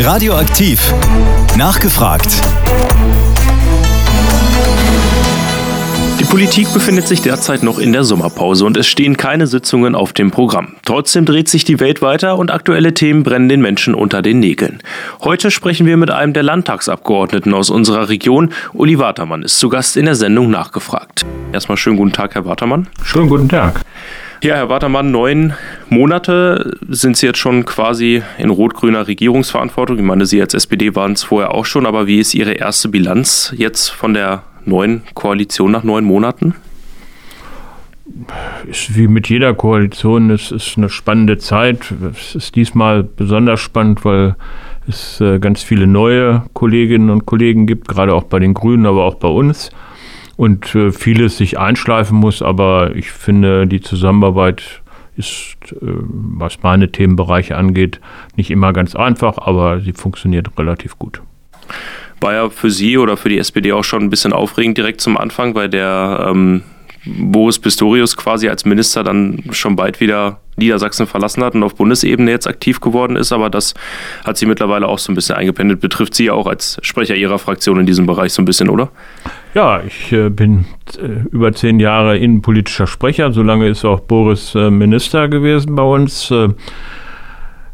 Radioaktiv. Nachgefragt. Die Politik befindet sich derzeit noch in der Sommerpause und es stehen keine Sitzungen auf dem Programm. Trotzdem dreht sich die Welt weiter und aktuelle Themen brennen den Menschen unter den Nägeln. Heute sprechen wir mit einem der Landtagsabgeordneten aus unserer Region. Uli Watermann ist zu Gast in der Sendung nachgefragt. Erstmal schönen guten Tag, Herr Watermann. Schönen guten Tag. Ja, Herr Watermann, neun Monate sind Sie jetzt schon quasi in rot-grüner Regierungsverantwortung. Ich meine, Sie als SPD waren es vorher auch schon, aber wie ist Ihre erste Bilanz jetzt von der neuen Koalition nach neun Monaten? Ist wie mit jeder Koalition, es ist eine spannende Zeit. Es ist diesmal besonders spannend, weil es äh, ganz viele neue Kolleginnen und Kollegen gibt, gerade auch bei den Grünen, aber auch bei uns und äh, vieles sich einschleifen muss, aber ich finde, die Zusammenarbeit ist, äh, was meine Themenbereiche angeht, nicht immer ganz einfach, aber sie funktioniert relativ gut. War ja für Sie oder für die SPD auch schon ein bisschen aufregend direkt zum Anfang, weil der ähm, Boris Pistorius quasi als Minister dann schon bald wieder Niedersachsen verlassen hat und auf Bundesebene jetzt aktiv geworden ist, aber das hat sie mittlerweile auch so ein bisschen eingependelt. Betrifft Sie ja auch als Sprecher Ihrer Fraktion in diesem Bereich so ein bisschen, oder? Ja, ich äh, bin äh, über zehn Jahre innenpolitischer Sprecher. Solange ist auch Boris äh, Minister gewesen bei uns. Äh,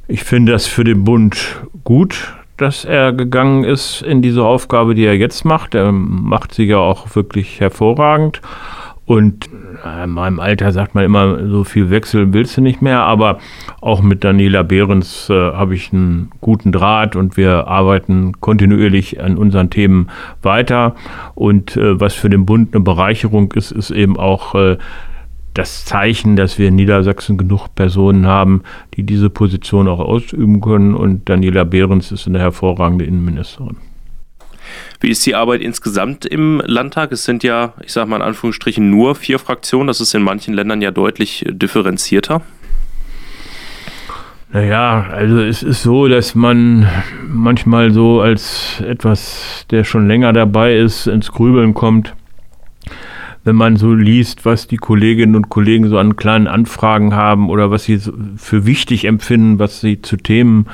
ich finde das für den Bund gut, dass er gegangen ist in diese Aufgabe, die er jetzt macht. Er macht sie ja auch wirklich hervorragend. Und äh, in meinem Alter sagt man immer, so viel Wechsel willst du nicht mehr. Aber auch mit Daniela Behrens äh, habe ich einen guten Draht und wir arbeiten kontinuierlich an unseren Themen weiter. Und äh, was für den Bund eine Bereicherung ist, ist eben auch äh, das Zeichen, dass wir in Niedersachsen genug Personen haben, die diese Position auch ausüben können. Und Daniela Behrens ist eine hervorragende Innenministerin. Wie ist die Arbeit insgesamt im Landtag? Es sind ja, ich sage mal in Anführungsstrichen, nur vier Fraktionen. Das ist in manchen Ländern ja deutlich differenzierter. Naja, also es ist so, dass man manchmal so als etwas, der schon länger dabei ist, ins Grübeln kommt, wenn man so liest, was die Kolleginnen und Kollegen so an kleinen Anfragen haben oder was sie für wichtig empfinden, was sie zu Themen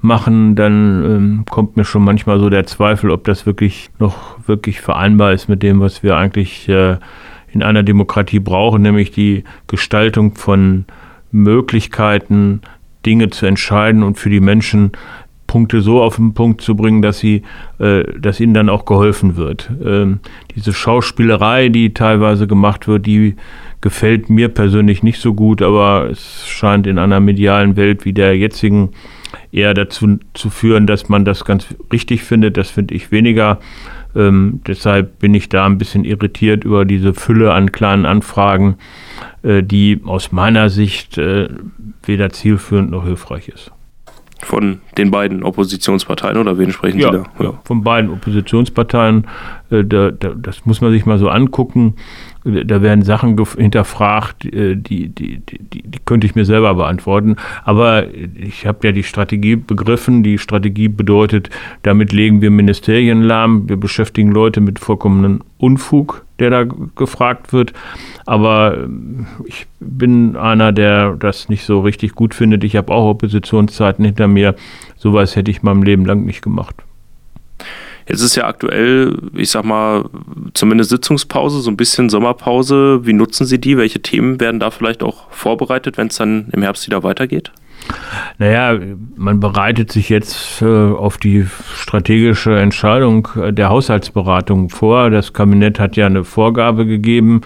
machen, dann ähm, kommt mir schon manchmal so der Zweifel, ob das wirklich noch wirklich vereinbar ist mit dem, was wir eigentlich äh, in einer Demokratie brauchen, nämlich die Gestaltung von Möglichkeiten, Dinge zu entscheiden und für die Menschen Punkte so auf den Punkt zu bringen, dass sie, äh, dass ihnen dann auch geholfen wird. Ähm, diese Schauspielerei, die teilweise gemacht wird, die gefällt mir persönlich nicht so gut, aber es scheint in einer medialen Welt wie der jetzigen eher dazu zu führen, dass man das ganz richtig findet. Das finde ich weniger. Ähm, deshalb bin ich da ein bisschen irritiert über diese Fülle an kleinen Anfragen, äh, die aus meiner Sicht äh, weder zielführend noch hilfreich ist. Von den beiden Oppositionsparteien oder wen sprechen ja, Sie da? Ja. Von beiden Oppositionsparteien. Äh, da, da, das muss man sich mal so angucken da werden Sachen hinterfragt, äh, die, die, die, die, könnte ich mir selber beantworten. Aber ich habe ja die Strategie begriffen. Die Strategie bedeutet, damit legen wir Ministerien lahm. Wir beschäftigen Leute mit vollkommenen Unfug, der da gefragt wird. Aber ähm, ich bin einer, der das nicht so richtig gut findet. Ich habe auch Oppositionszeiten hinter mir. Sowas hätte ich meinem Leben lang nicht gemacht. Jetzt ist ja aktuell, ich sag mal, zumindest Sitzungspause, so ein bisschen Sommerpause. Wie nutzen Sie die? Welche Themen werden da vielleicht auch vorbereitet, wenn es dann im Herbst wieder weitergeht? Naja, man bereitet sich jetzt äh, auf die strategische Entscheidung der Haushaltsberatung vor. Das Kabinett hat ja eine Vorgabe gegeben,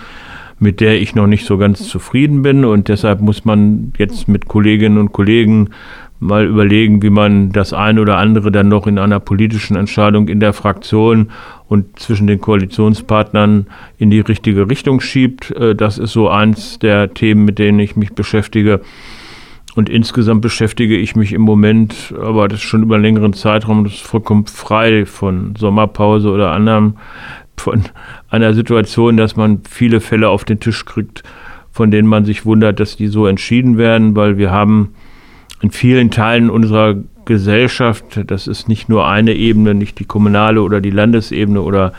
mit der ich noch nicht so ganz zufrieden bin. Und deshalb muss man jetzt mit Kolleginnen und Kollegen mal überlegen, wie man das eine oder andere dann noch in einer politischen Entscheidung in der Fraktion und zwischen den Koalitionspartnern in die richtige Richtung schiebt. Äh, das ist so eins der Themen, mit denen ich mich beschäftige. Und insgesamt beschäftige ich mich im Moment, aber das ist schon über einen längeren Zeitraum, das ist vollkommen frei von Sommerpause oder anderem, von einer Situation, dass man viele Fälle auf den Tisch kriegt, von denen man sich wundert, dass die so entschieden werden, weil wir haben in vielen Teilen unserer Gesellschaft, das ist nicht nur eine Ebene, nicht die kommunale oder die Landesebene oder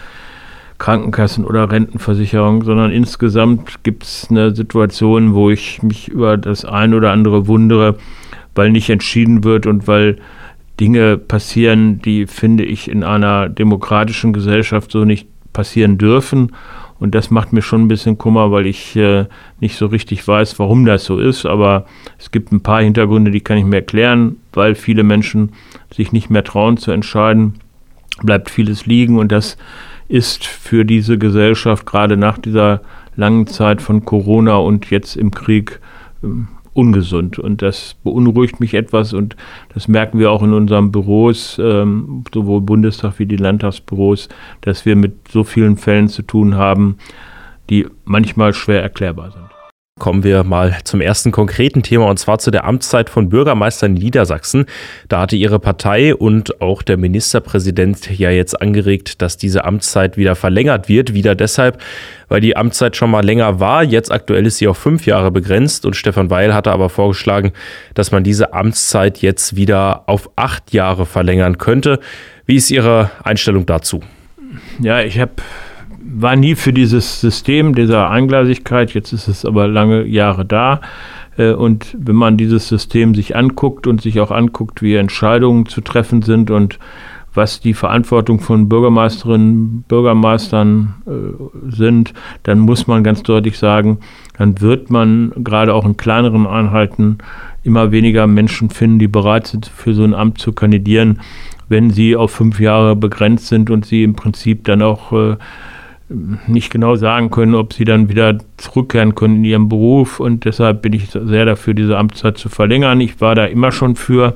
Krankenkassen oder Rentenversicherung, sondern insgesamt gibt es eine Situation, wo ich mich über das ein oder andere wundere, weil nicht entschieden wird und weil Dinge passieren, die, finde ich, in einer demokratischen Gesellschaft so nicht passieren dürfen. Und das macht mir schon ein bisschen Kummer, weil ich äh, nicht so richtig weiß, warum das so ist. Aber es gibt ein paar Hintergründe, die kann ich mir erklären, weil viele Menschen sich nicht mehr trauen zu entscheiden, bleibt vieles liegen. Und das ist für diese Gesellschaft gerade nach dieser langen Zeit von Corona und jetzt im Krieg ähm, ungesund. Und das beunruhigt mich etwas und das merken wir auch in unseren Büros, ähm, sowohl Bundestag wie die Landtagsbüros, dass wir mit so vielen Fällen zu tun haben, die manchmal schwer erklärbar sind. Kommen wir mal zum ersten konkreten Thema und zwar zu der Amtszeit von Bürgermeistern in Niedersachsen. Da hatte ihre Partei und auch der Ministerpräsident ja jetzt angeregt, dass diese Amtszeit wieder verlängert wird. Wieder deshalb, weil die Amtszeit schon mal länger war. Jetzt aktuell ist sie auf fünf Jahre begrenzt und Stefan Weil hatte aber vorgeschlagen, dass man diese Amtszeit jetzt wieder auf acht Jahre verlängern könnte. Wie ist Ihre Einstellung dazu? Ja, ich habe war nie für dieses System dieser Eingleisigkeit, jetzt ist es aber lange Jahre da. Äh, und wenn man dieses System sich anguckt und sich auch anguckt, wie Entscheidungen zu treffen sind und was die Verantwortung von Bürgermeisterinnen, Bürgermeistern äh, sind, dann muss man ganz deutlich sagen, dann wird man gerade auch in kleineren Einheiten immer weniger Menschen finden, die bereit sind, für so ein Amt zu kandidieren, wenn sie auf fünf Jahre begrenzt sind und sie im Prinzip dann auch äh, nicht genau sagen können, ob sie dann wieder zurückkehren können in ihrem Beruf. Und deshalb bin ich sehr dafür, diese Amtszeit zu verlängern. Ich war da immer schon für.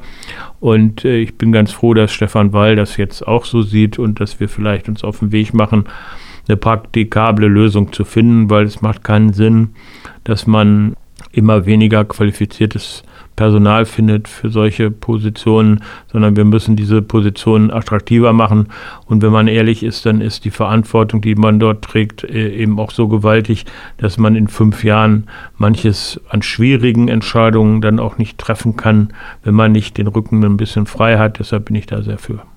Und äh, ich bin ganz froh, dass Stefan Wall das jetzt auch so sieht und dass wir vielleicht uns auf den Weg machen, eine praktikable Lösung zu finden, weil es macht keinen Sinn, dass man immer weniger qualifiziertes Personal findet für solche Positionen, sondern wir müssen diese Positionen attraktiver machen. Und wenn man ehrlich ist, dann ist die Verantwortung, die man dort trägt, äh, eben auch so gewaltig, dass man in fünf Jahren manches an schwierigen Entscheidungen dann auch nicht treffen kann, wenn man nicht den Rücken ein bisschen frei hat. Deshalb bin ich da sehr für.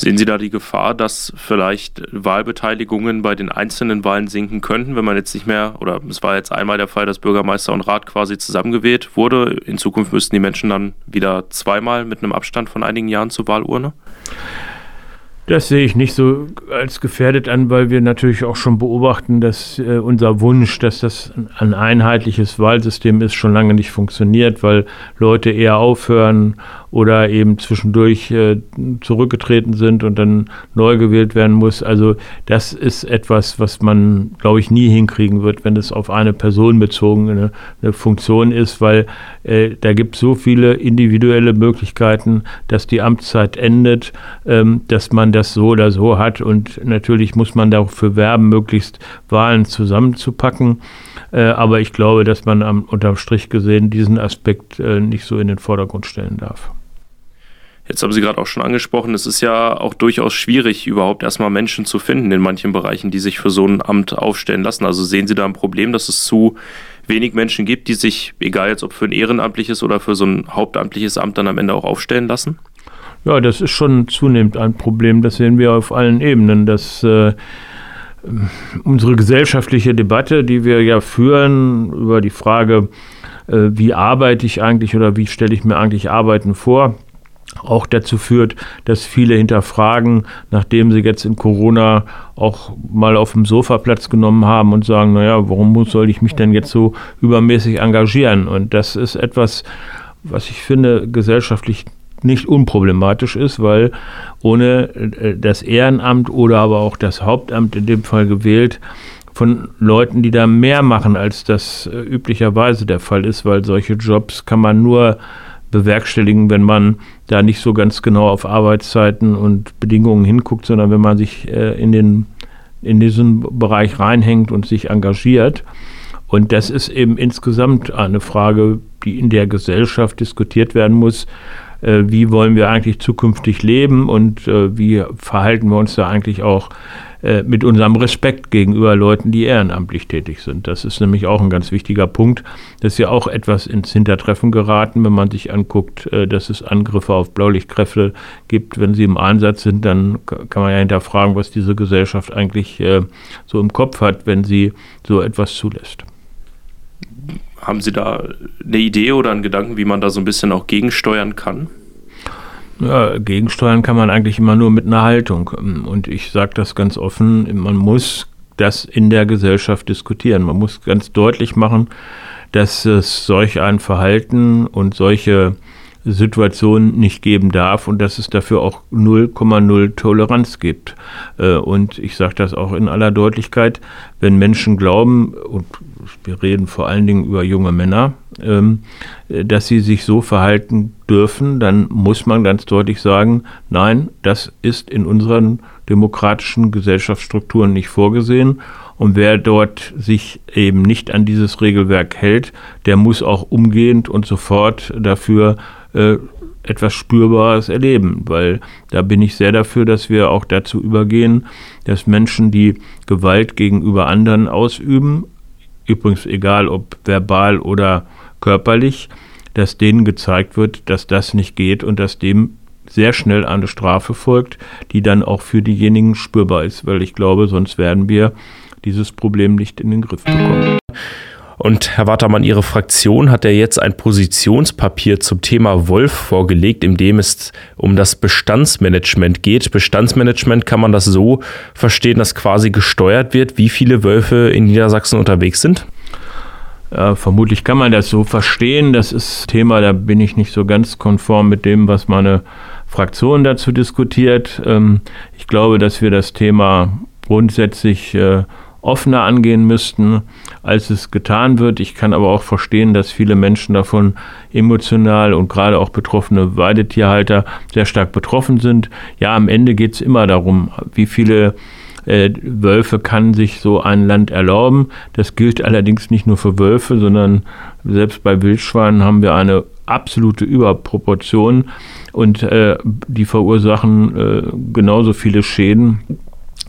Sehen Sie da die Gefahr, dass vielleicht Wahlbeteiligungen bei den einzelnen Wahlen sinken könnten, wenn man jetzt nicht mehr, oder es war jetzt einmal der Fall, dass Bürgermeister und Rat quasi zusammengewählt wurde. In Zukunft müssten die Menschen dann wieder zweimal mit einem Abstand von einigen Jahren zur Wahlurne? Das sehe ich nicht so als gefährdet an, weil wir natürlich auch schon beobachten, dass äh, unser Wunsch, dass das ein einheitliches Wahlsystem ist, schon lange nicht funktioniert, weil Leute eher aufhören oder eben zwischendurch äh, zurückgetreten sind und dann neu gewählt werden muss. Also das ist etwas, was man, glaube ich, nie hinkriegen wird, wenn es auf eine Person bezogene eine Funktion ist, weil äh, da gibt es so viele individuelle Möglichkeiten, dass die Amtszeit endet, ähm, dass man das so oder so hat. Und natürlich muss man dafür werben, möglichst Wahlen zusammenzupacken. Äh, aber ich glaube, dass man am, unterm Strich gesehen diesen Aspekt äh, nicht so in den Vordergrund stellen darf. Jetzt haben Sie gerade auch schon angesprochen, es ist ja auch durchaus schwierig, überhaupt erstmal Menschen zu finden in manchen Bereichen, die sich für so ein Amt aufstellen lassen. Also sehen Sie da ein Problem, dass es zu wenig Menschen gibt, die sich, egal jetzt ob für ein ehrenamtliches oder für so ein hauptamtliches Amt, dann am Ende auch aufstellen lassen? Ja, das ist schon zunehmend ein Problem. Das sehen wir auf allen Ebenen, dass äh, unsere gesellschaftliche Debatte, die wir ja führen über die Frage, äh, wie arbeite ich eigentlich oder wie stelle ich mir eigentlich Arbeiten vor, auch dazu führt, dass viele hinterfragen, nachdem sie jetzt in Corona auch mal auf dem Sofa Platz genommen haben und sagen, naja, warum soll ich mich denn jetzt so übermäßig engagieren? Und das ist etwas, was ich finde, gesellschaftlich nicht unproblematisch ist, weil ohne äh, das Ehrenamt oder aber auch das Hauptamt in dem Fall gewählt, von Leuten, die da mehr machen, als das äh, üblicherweise der Fall ist, weil solche Jobs kann man nur bewerkstelligen, wenn man da nicht so ganz genau auf Arbeitszeiten und Bedingungen hinguckt, sondern wenn man sich äh, in, den, in diesen Bereich reinhängt und sich engagiert. Und das ist eben insgesamt eine Frage, die in der Gesellschaft diskutiert werden muss. Äh, wie wollen wir eigentlich zukünftig leben und äh, wie verhalten wir uns da eigentlich auch äh, mit unserem Respekt gegenüber Leuten, die ehrenamtlich tätig sind. Das ist nämlich auch ein ganz wichtiger Punkt. Das ist ja auch etwas ins Hintertreffen geraten, wenn man sich anguckt, äh, dass es Angriffe auf Blaulichtkräfte gibt. Wenn sie im Einsatz sind, dann kann man ja hinterfragen, was diese Gesellschaft eigentlich äh, so im Kopf hat, wenn sie so etwas zulässt. Haben Sie da eine Idee oder einen Gedanken, wie man da so ein bisschen auch gegensteuern kann? Ja, gegensteuern kann man eigentlich immer nur mit einer Haltung. Und ich sage das ganz offen, man muss das in der Gesellschaft diskutieren. Man muss ganz deutlich machen, dass es solch ein Verhalten und solche Situationen nicht geben darf und dass es dafür auch 0,0 Toleranz gibt. Äh, und ich sage das auch in aller Deutlichkeit, wenn Menschen glauben, und wir reden vor allen Dingen über junge Männer, ähm, dass sie sich so verhalten dürfen, dann muss man ganz deutlich sagen, nein, das ist in unseren demokratischen Gesellschaftsstrukturen nicht vorgesehen. Und wer dort sich eben nicht an dieses Regelwerk hält, der muss auch umgehend und sofort dafür äh, etwas Spürbares erleben, weil da bin ich sehr dafür, dass wir auch dazu übergehen, dass Menschen, die Gewalt gegenüber anderen ausüben, übrigens egal ob verbal oder körperlich, dass denen gezeigt wird, dass das nicht geht und dass dem sehr schnell eine Strafe folgt, die dann auch für diejenigen spürbar ist, weil ich glaube, sonst werden wir dieses Problem nicht in den Griff bekommen. Und Herr Watermann, Ihre Fraktion hat ja jetzt ein Positionspapier zum Thema Wolf vorgelegt, in dem es um das Bestandsmanagement geht. Bestandsmanagement kann man das so verstehen, dass quasi gesteuert wird, wie viele Wölfe in Niedersachsen unterwegs sind? Ja, vermutlich kann man das so verstehen. Das ist Thema, da bin ich nicht so ganz konform mit dem, was meine Fraktion dazu diskutiert. Ähm, ich glaube, dass wir das Thema grundsätzlich äh, offener angehen müssten, als es getan wird. Ich kann aber auch verstehen, dass viele Menschen davon emotional und gerade auch betroffene Weidetierhalter sehr stark betroffen sind. Ja, am Ende geht es immer darum, wie viele äh, Wölfe kann sich so ein Land erlauben. Das gilt allerdings nicht nur für Wölfe, sondern selbst bei Wildschweinen haben wir eine absolute Überproportion und äh, die verursachen äh, genauso viele Schäden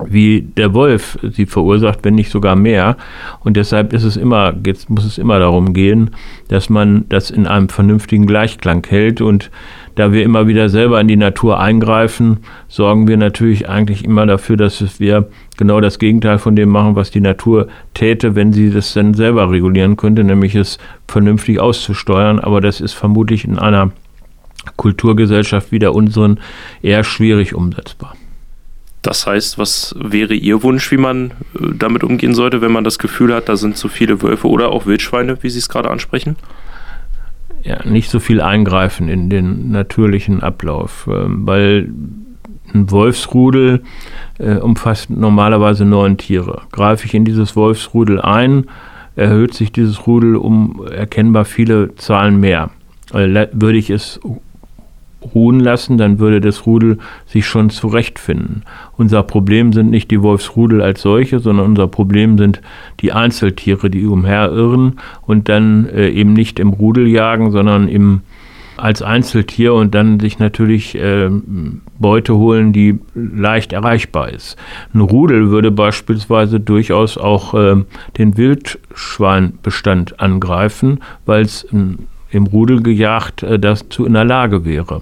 wie der Wolf sie verursacht, wenn nicht sogar mehr. Und deshalb ist es immer, jetzt muss es immer darum gehen, dass man das in einem vernünftigen Gleichklang hält. Und da wir immer wieder selber in die Natur eingreifen, sorgen wir natürlich eigentlich immer dafür, dass wir genau das Gegenteil von dem machen, was die Natur täte, wenn sie das dann selber regulieren könnte, nämlich es vernünftig auszusteuern. Aber das ist vermutlich in einer Kulturgesellschaft wie der unseren eher schwierig umsetzbar. Das heißt, was wäre Ihr Wunsch, wie man äh, damit umgehen sollte, wenn man das Gefühl hat, da sind zu viele Wölfe oder auch Wildschweine, wie Sie es gerade ansprechen? Ja, nicht so viel eingreifen in den natürlichen Ablauf, ähm, weil ein Wolfsrudel äh, umfasst normalerweise neun Tiere. Greife ich in dieses Wolfsrudel ein, erhöht sich dieses Rudel um erkennbar viele Zahlen mehr. Äh, würde ich es ruhen lassen, dann würde das Rudel sich schon zurechtfinden. Unser Problem sind nicht die Wolfsrudel als solche, sondern unser Problem sind die Einzeltiere, die umherirren und dann äh, eben nicht im Rudel jagen, sondern im als Einzeltier und dann sich natürlich äh, Beute holen, die leicht erreichbar ist. Ein Rudel würde beispielsweise durchaus auch äh, den Wildschweinbestand angreifen, weil es ein im Rudel gejagt, äh, dazu in der Lage wäre.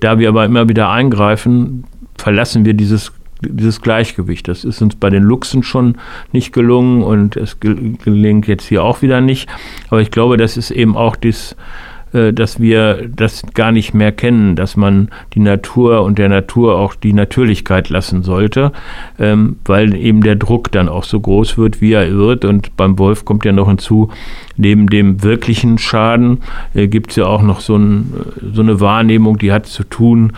Da wir aber immer wieder eingreifen, verlassen wir dieses dieses Gleichgewicht. Das ist uns bei den Luchsen schon nicht gelungen und es gelingt jetzt hier auch wieder nicht. Aber ich glaube, das ist eben auch das, äh, dass wir das gar nicht mehr kennen, dass man die Natur und der Natur auch die Natürlichkeit lassen sollte, ähm, weil eben der Druck dann auch so groß wird, wie er wird. Und beim Wolf kommt ja noch hinzu, neben dem wirklichen Schaden äh, gibt es ja auch noch so, ein, so, eine Wahrnehmung, die hat zu tun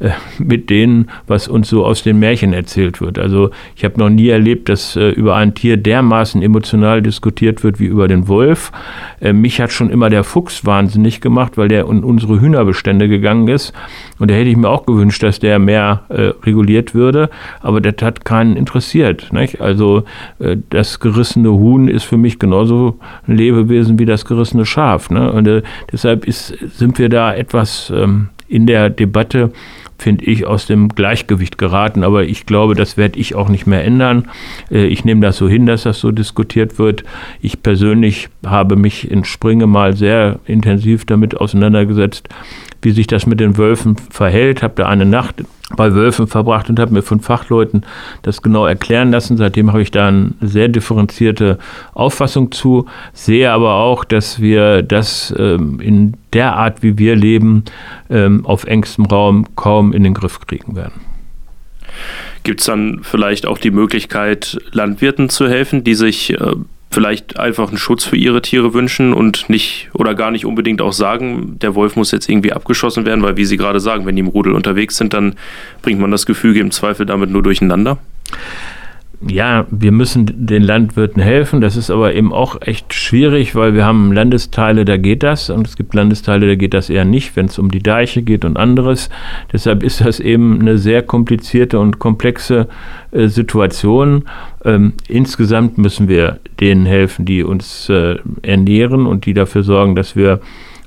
äh, mit denen, was uns so aus den Märchen erzählt wird. Also ich habe noch nie erlebt, dass äh, über ein Tier dermaßen emotional diskutiert wird wie über den Wolf. Äh, mich hat schon immer der Fuchs wahnsinnig gemacht, weil der in unsere Hühnerbestände gegangen ist. Und da hätte ich mir auch gewünscht, dass der mehr äh, reguliert würde. Aber das hat keinen interessiert. Nicht? Also äh, das gerissene Huhn ist für mich genauso ein Lebewesen wie das gerissene Schaf. Ne? Und äh, deshalb ist, sind wir da etwas ähm, in der Debatte finde ich, aus dem Gleichgewicht geraten. Aber ich glaube, das werde ich auch nicht mehr ändern. Äh, ich nehme das so hin, dass das so diskutiert wird. Ich persönlich habe mich in Springe mal sehr intensiv damit auseinandergesetzt, wie sich das mit den Wölfen verhält. Habe da eine Nacht bei Wölfen verbracht und habe mir von Fachleuten das genau erklären lassen. Seitdem habe ich da eine sehr differenzierte Auffassung zu, sehe aber auch, dass wir das ähm, in der Art, wie wir leben, ähm, auf engstem Raum kaum in den Griff kriegen werden. Gibt es dann vielleicht auch die Möglichkeit, Landwirten zu helfen, die sich äh, vielleicht einfach einen Schutz für ihre Tiere wünschen und nicht oder gar nicht unbedingt auch sagen, der Wolf muss jetzt irgendwie abgeschossen werden, weil wie Sie gerade sagen, wenn die im Rudel unterwegs sind, dann bringt man das Gefüge im Zweifel damit nur durcheinander? Ja, wir müssen den Landwirten helfen. Das ist aber eben auch echt schwierig, weil wir haben Landesteile, da geht das und es gibt Landesteile, da geht das eher nicht, wenn es um die Deiche geht und anderes. Deshalb ist das eben eine sehr komplizierte und komplexe äh, Situation. Ähm, insgesamt müssen wir denen helfen, die uns äh, ernähren und die dafür sorgen, dass wir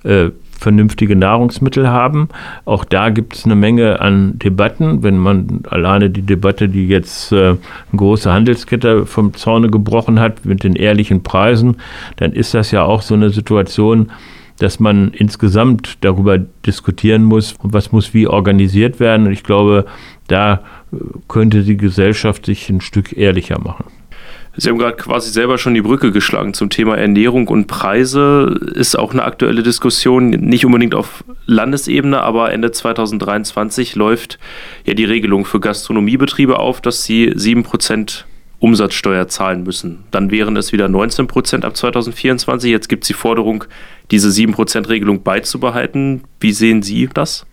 äh, vernünftige Nahrungsmittel haben. Auch da gibt es eine Menge an Debatten. Wenn man alleine die Debatte, die jetzt äh, eine große Handelskette vom Zaune gebrochen hat mit den ehrlichen Preisen, dann ist das ja auch so eine Situation, dass man insgesamt darüber diskutieren muss, was muss wie organisiert werden. Und ich glaube, da äh, könnte die Gesellschaft sich ein Stück ehrlicher machen. Sie haben gerade quasi selber schon die Brücke geschlagen zum Thema Ernährung und Preise. Ist auch eine aktuelle Diskussion, nicht unbedingt auf Landesebene, aber Ende 2023 läuft ja die Regelung für Gastronomiebetriebe auf, dass sie 7% Umsatzsteuer zahlen müssen. Dann wären es wieder 19% ab 2024. Jetzt gibt es die Forderung, diese 7%-Regelung beizubehalten. Wie sehen Sie das?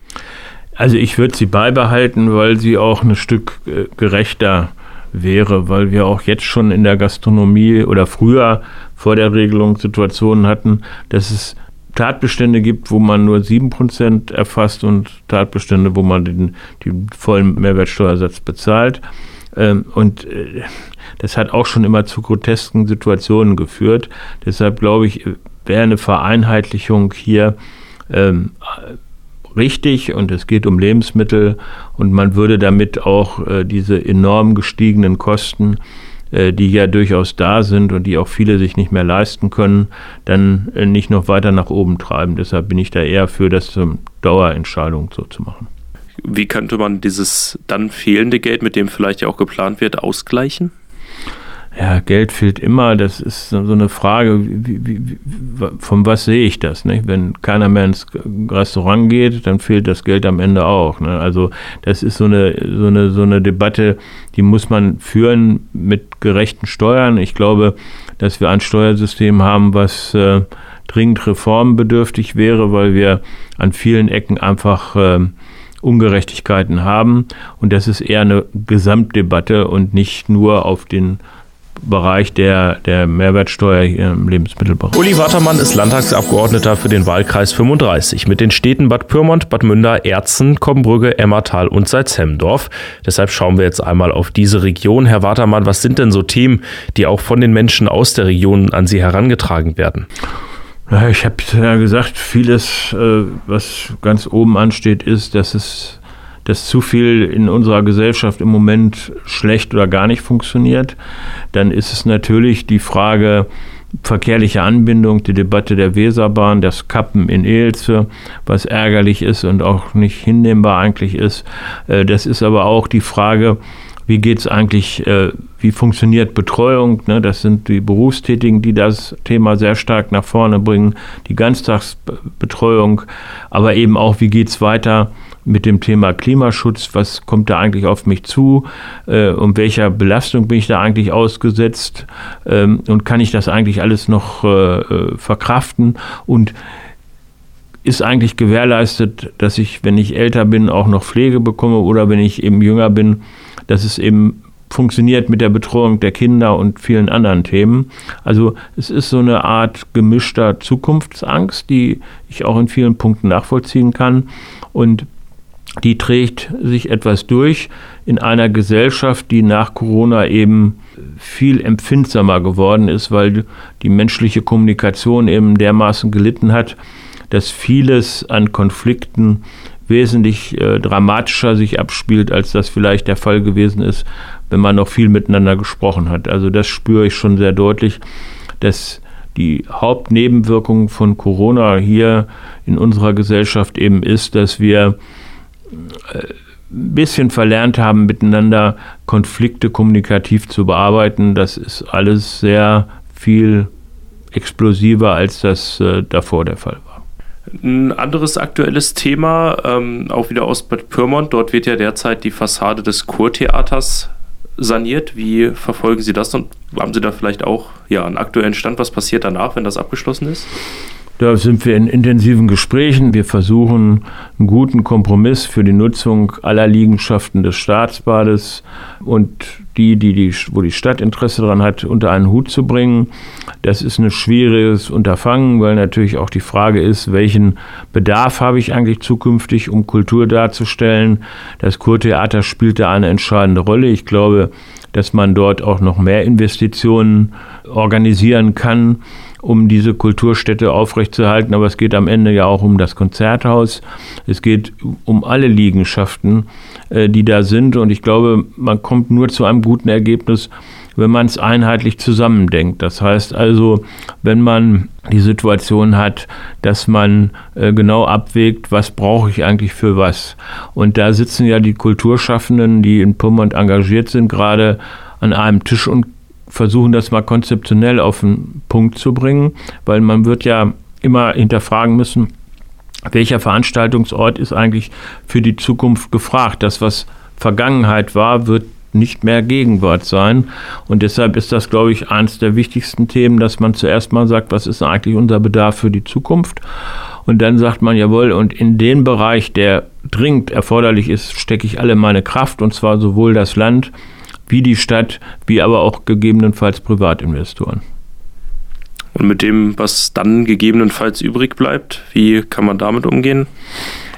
Also ich würde sie beibehalten, weil sie auch ein Stück äh, gerechter ist wäre, weil wir auch jetzt schon in der Gastronomie oder früher vor der Regelung Situationen hatten, dass es Tatbestände gibt, wo man nur 7% erfasst und Tatbestände, wo man den, den vollen Mehrwertsteuersatz bezahlt. Ähm, und äh, das hat auch schon immer zu grotesken Situationen geführt. Deshalb glaube ich, wäre eine Vereinheitlichung hier ähm, richtig und es geht um Lebensmittel und man würde damit auch äh, diese enorm gestiegenen Kosten, äh, die ja durchaus da sind und die auch viele sich nicht mehr leisten können, dann äh, nicht noch weiter nach oben treiben. Deshalb bin ich da eher für, das zur Dauerentscheidung so zu machen. Wie könnte man dieses dann fehlende Geld, mit dem vielleicht ja auch geplant wird, ausgleichen? Ja, Geld fehlt immer. Das ist so eine Frage, wie, wie, von was sehe ich das? Nicht? Wenn keiner mehr ins Restaurant geht, dann fehlt das Geld am Ende auch. Ne? Also das ist so eine, so, eine, so eine Debatte, die muss man führen mit gerechten Steuern. Ich glaube, dass wir ein Steuersystem haben, was äh, dringend reformbedürftig wäre, weil wir an vielen Ecken einfach äh, Ungerechtigkeiten haben. Und das ist eher eine Gesamtdebatte und nicht nur auf den Bereich der, der Mehrwertsteuer hier im Lebensmittelbereich. Uli Wattermann ist Landtagsabgeordneter für den Wahlkreis 35 mit den Städten Bad Pyrmont, Bad Münder, Erzen, Kombrügge, Emmertal und Salzhemmendorf. Deshalb schauen wir jetzt einmal auf diese Region. Herr Wattermann, was sind denn so Themen, die auch von den Menschen aus der Region an Sie herangetragen werden? Ich habe ja gesagt, vieles, äh, was ganz oben ansteht, ist, dass es dass zu viel in unserer Gesellschaft im Moment schlecht oder gar nicht funktioniert, dann ist es natürlich die Frage, verkehrliche Anbindung, die Debatte der Weserbahn, das Kappen in Eelze, was ärgerlich ist und auch nicht hinnehmbar eigentlich ist. Äh, das ist aber auch die Frage, wie geht es eigentlich, äh, wie funktioniert Betreuung? Ne? Das sind die Berufstätigen, die das Thema sehr stark nach vorne bringen, die Ganztagsbetreuung, aber eben auch, wie geht es weiter mit dem Thema Klimaschutz, was kommt da eigentlich auf mich zu, äh, um welcher Belastung bin ich da eigentlich ausgesetzt ähm, und kann ich das eigentlich alles noch äh, äh, verkraften und ist eigentlich gewährleistet, dass ich, wenn ich älter bin, auch noch Pflege bekomme oder wenn ich eben jünger bin, dass es eben funktioniert mit der Betreuung der Kinder und vielen anderen Themen. Also es ist so eine Art gemischter Zukunftsangst, die ich auch in vielen Punkten nachvollziehen kann. Und die trägt sich etwas durch in einer Gesellschaft, die nach Corona eben viel empfindsamer geworden ist, weil die menschliche Kommunikation eben dermaßen gelitten hat, dass vieles an Konflikten wesentlich äh, dramatischer sich abspielt, als das vielleicht der Fall gewesen ist, wenn man noch viel miteinander gesprochen hat. Also das spüre ich schon sehr deutlich, dass die Hauptnebenwirkung von Corona hier in unserer Gesellschaft eben ist, dass wir ein bisschen verlernt haben, miteinander Konflikte kommunikativ zu bearbeiten. Das ist alles sehr viel explosiver, als das äh, davor der Fall war. Ein anderes aktuelles Thema, ähm, auch wieder aus Bad Pyrmont. Dort wird ja derzeit die Fassade des Kurtheaters saniert. Wie verfolgen Sie das und haben Sie da vielleicht auch ja, einen aktuellen Stand? Was passiert danach, wenn das abgeschlossen ist? Da sind wir in intensiven Gesprächen. Wir versuchen einen guten Kompromiss für die Nutzung aller Liegenschaften des Staatsbades und die, die, die, wo die Stadt Interesse daran hat, unter einen Hut zu bringen. Das ist ein schwieriges Unterfangen, weil natürlich auch die Frage ist, welchen Bedarf habe ich eigentlich zukünftig, um Kultur darzustellen. Das Kurtheater spielt da eine entscheidende Rolle. Ich glaube, dass man dort auch noch mehr Investitionen organisieren kann um diese Kulturstätte aufrechtzuerhalten, aber es geht am Ende ja auch um das Konzerthaus. Es geht um alle Liegenschaften, äh, die da sind. Und ich glaube, man kommt nur zu einem guten Ergebnis, wenn man es einheitlich zusammendenkt. Das heißt also, wenn man die Situation hat, dass man äh, genau abwägt, was brauche ich eigentlich für was. Und da sitzen ja die Kulturschaffenden, die in Pummern engagiert sind, gerade an einem Tisch und versuchen das mal konzeptionell auf den Punkt zu bringen, weil man wird ja immer hinterfragen müssen, welcher Veranstaltungsort ist eigentlich für die Zukunft gefragt. Das, was Vergangenheit war, wird nicht mehr Gegenwart sein. Und deshalb ist das, glaube ich, eines der wichtigsten Themen, dass man zuerst mal sagt, was ist eigentlich unser Bedarf für die Zukunft? Und dann sagt man, jawohl, und in den Bereich, der dringend erforderlich ist, stecke ich alle meine Kraft, und zwar sowohl das Land wie die Stadt, wie aber auch gegebenenfalls Privatinvestoren. Und mit dem, was dann gegebenenfalls übrig bleibt, wie kann man damit umgehen?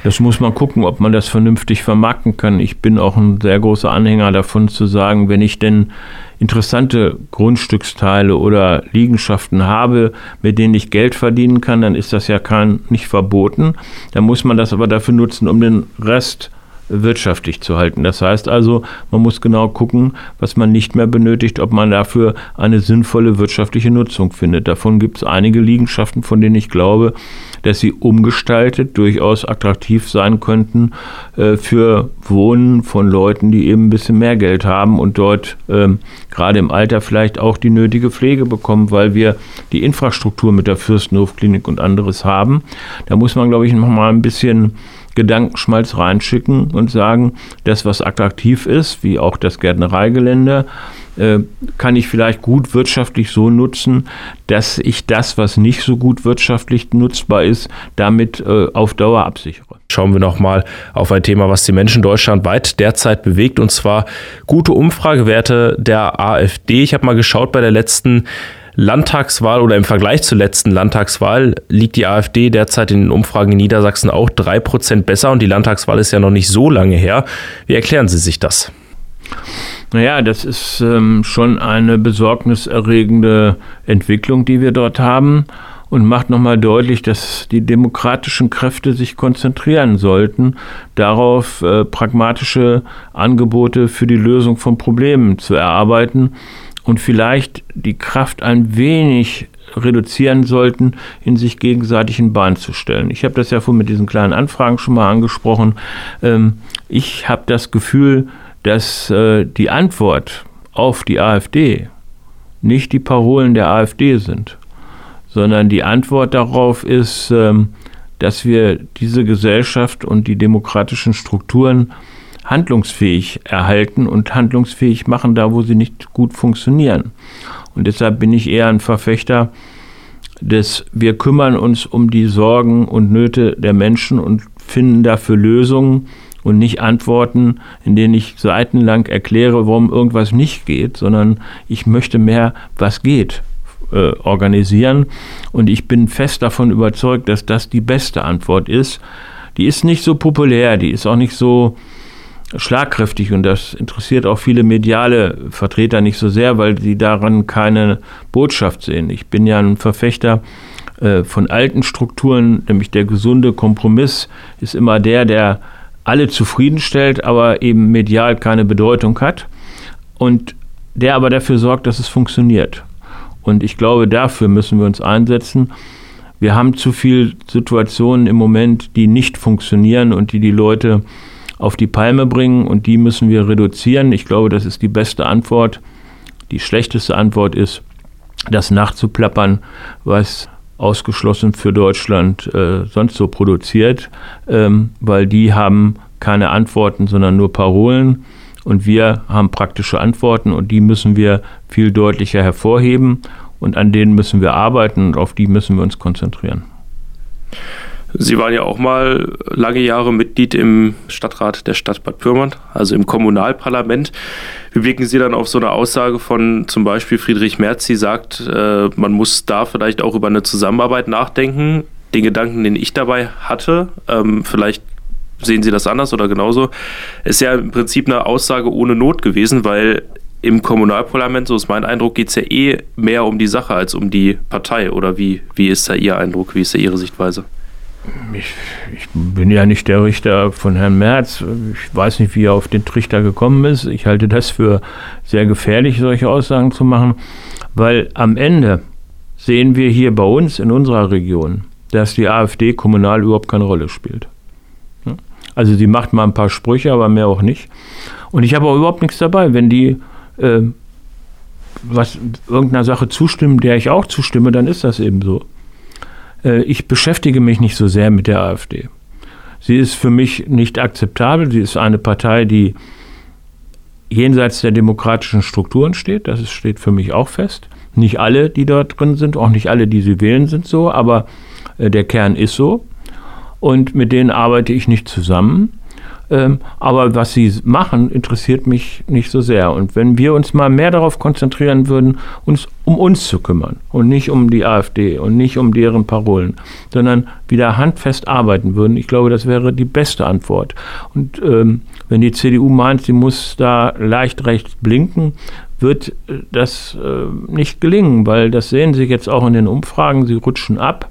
Das muss man gucken, ob man das vernünftig vermarkten kann. Ich bin auch ein sehr großer Anhänger davon zu sagen, wenn ich denn interessante Grundstücksteile oder Liegenschaften habe, mit denen ich Geld verdienen kann, dann ist das ja kein, nicht verboten. Dann muss man das aber dafür nutzen, um den Rest wirtschaftlich zu halten. Das heißt also, man muss genau gucken, was man nicht mehr benötigt, ob man dafür eine sinnvolle wirtschaftliche Nutzung findet. Davon gibt es einige Liegenschaften, von denen ich glaube, dass sie umgestaltet durchaus attraktiv sein könnten äh, für Wohnen von Leuten, die eben ein bisschen mehr Geld haben und dort ähm, gerade im Alter vielleicht auch die nötige Pflege bekommen, weil wir die Infrastruktur mit der Fürstenhofklinik und anderes haben. Da muss man, glaube ich, noch mal ein bisschen Gedankenschmalz reinschicken und sagen, das, was attraktiv ist, wie auch das Gärtnereigelände, äh, kann ich vielleicht gut wirtschaftlich so nutzen, dass ich das, was nicht so gut wirtschaftlich nutzbar ist, damit äh, auf Dauer absichere. Schauen wir nochmal auf ein Thema, was die Menschen deutschlandweit derzeit bewegt, und zwar gute Umfragewerte der AfD. Ich habe mal geschaut bei der letzten Landtagswahl oder im Vergleich zur letzten Landtagswahl liegt die AfD derzeit in den Umfragen in Niedersachsen auch drei Prozent besser und die Landtagswahl ist ja noch nicht so lange her. Wie erklären Sie sich das? Naja, das ist ähm, schon eine besorgniserregende Entwicklung, die wir dort haben und macht nochmal deutlich, dass die demokratischen Kräfte sich konzentrieren sollten, darauf äh, pragmatische Angebote für die Lösung von Problemen zu erarbeiten und vielleicht die Kraft ein wenig reduzieren sollten, in sich gegenseitig in Bahn zu stellen. Ich habe das ja vorhin mit diesen kleinen Anfragen schon mal angesprochen. Ähm, ich habe das Gefühl, dass äh, die Antwort auf die AfD nicht die Parolen der AfD sind, sondern die Antwort darauf ist, ähm, dass wir diese Gesellschaft und die demokratischen Strukturen handlungsfähig erhalten und handlungsfähig machen, da wo sie nicht gut funktionieren. Und deshalb bin ich eher ein Verfechter des, wir kümmern uns um die Sorgen und Nöte der Menschen und finden dafür Lösungen und nicht Antworten, in denen ich seitenlang erkläre, warum irgendwas nicht geht, sondern ich möchte mehr, was geht, äh, organisieren. Und ich bin fest davon überzeugt, dass das die beste Antwort ist. Die ist nicht so populär, die ist auch nicht so schlagkräftig und das interessiert auch viele mediale Vertreter nicht so sehr, weil sie daran keine Botschaft sehen. Ich bin ja ein Verfechter äh, von alten Strukturen, nämlich der gesunde Kompromiss ist immer der, der alle zufriedenstellt, aber eben medial keine Bedeutung hat und der aber dafür sorgt, dass es funktioniert. Und ich glaube, dafür müssen wir uns einsetzen. Wir haben zu viele Situationen im Moment, die nicht funktionieren und die die Leute auf die Palme bringen und die müssen wir reduzieren. Ich glaube, das ist die beste Antwort. Die schlechteste Antwort ist, das nachzuplappern, was ausgeschlossen für Deutschland äh, sonst so produziert, ähm, weil die haben keine Antworten, sondern nur Parolen. Und wir haben praktische Antworten und die müssen wir viel deutlicher hervorheben und an denen müssen wir arbeiten und auf die müssen wir uns konzentrieren. Sie waren ja auch mal lange Jahre Mitglied im Stadtrat der Stadt Bad Pyrmont, also im Kommunalparlament. Wie blicken Sie dann auf so eine Aussage von zum Beispiel Friedrich Merz, die sagt, äh, man muss da vielleicht auch über eine Zusammenarbeit nachdenken? Den Gedanken, den ich dabei hatte, ähm, vielleicht sehen Sie das anders oder genauso, ist ja im Prinzip eine Aussage ohne Not gewesen, weil im Kommunalparlament, so ist mein Eindruck, geht es ja eh mehr um die Sache als um die Partei. Oder wie, wie ist da Ihr Eindruck? Wie ist da Ihre Sichtweise? Ich, ich, bin ja nicht der Richter von Herrn Merz. Ich weiß nicht, wie er auf den Trichter gekommen ist. Ich halte das für sehr gefährlich, solche Aussagen zu machen, weil am Ende sehen wir hier bei uns in unserer Region, dass die AfD kommunal überhaupt keine Rolle spielt. Also sie macht mal ein paar Sprüche, aber mehr auch nicht. Und ich habe auch überhaupt nichts dabei, wenn die äh, was irgendeiner Sache zustimmen, der ich auch zustimme, dann ist das eben so. Äh, ich beschäftige mich nicht so sehr mit der AfD. Sie ist für mich nicht akzeptabel. Sie ist eine Partei, die jenseits der demokratischen Strukturen steht. Das steht für mich auch fest. Nicht alle, die dort drin sind, auch nicht alle, die sie wählen, sind so, aber äh, der Kern ist so. Und mit denen arbeite ich nicht zusammen. Ähm, aber was sie machen, interessiert mich nicht so sehr. Und wenn wir uns mal mehr darauf konzentrieren würden, uns um uns zu kümmern und nicht um die AfD und nicht um deren Parolen, sondern wieder handfest arbeiten würden, ich glaube, das wäre die beste Antwort. Und ähm, wenn die CDU meint, sie muss da leicht rechts blinken, wird äh, das äh, nicht gelingen, weil das sehen Sie jetzt auch in den Umfragen, sie rutschen ab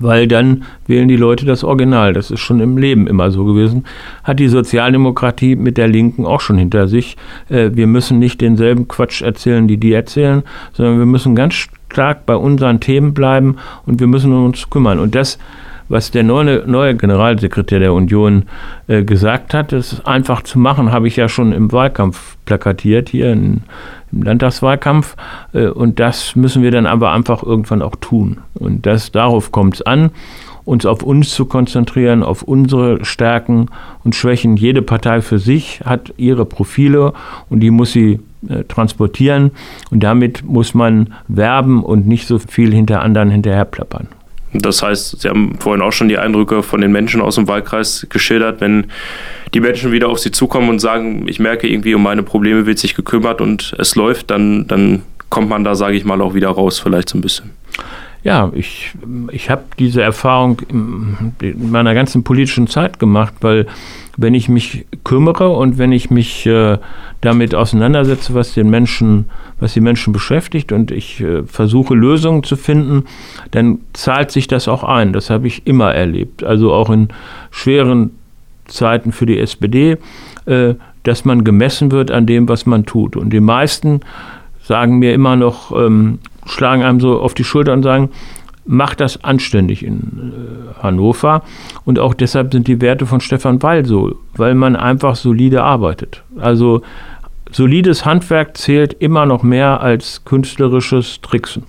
weil dann wählen die Leute das Original. Das ist schon im Leben immer so gewesen. Hat die Sozialdemokratie mit der Linken auch schon hinter sich. Äh, wir müssen nicht denselben Quatsch erzählen, die die erzählen, sondern wir müssen ganz stark bei unseren Themen bleiben und wir müssen uns kümmern. Und das, was der neue, neue Generalsekretär der Union äh, gesagt hat, ist einfach zu machen, habe ich ja schon im Wahlkampf plakatiert hier in im Landtagswahlkampf. Äh, und das müssen wir dann aber einfach irgendwann auch tun. Und das, darauf kommt es an, uns auf uns zu konzentrieren, auf unsere Stärken und Schwächen. Jede Partei für sich hat ihre Profile und die muss sie äh, transportieren. Und damit muss man werben und nicht so viel hinter anderen hinterherplappern. Das heißt, Sie haben vorhin auch schon die Eindrücke von den Menschen aus dem Wahlkreis geschildert, wenn die Menschen wieder auf Sie zukommen und sagen, ich merke irgendwie, um meine Probleme wird sich gekümmert und es läuft, dann, dann kommt man da, sage ich mal, auch wieder raus, vielleicht so ein bisschen. Ja, ich, ich habe diese Erfahrung in meiner ganzen politischen Zeit gemacht, weil wenn ich mich kümmere und wenn ich mich äh, damit auseinandersetze, was den Menschen, was die Menschen beschäftigt und ich äh, versuche Lösungen zu finden, dann zahlt sich das auch ein. Das habe ich immer erlebt. Also auch in schweren Zeiten für die SPD, äh, dass man gemessen wird an dem, was man tut. Und die meisten sagen mir immer noch, ähm, schlagen einem so auf die Schulter und sagen, macht das anständig in äh, Hannover. Und auch deshalb sind die Werte von Stefan Weil so, weil man einfach solide arbeitet. Also solides Handwerk zählt immer noch mehr als künstlerisches Tricksen.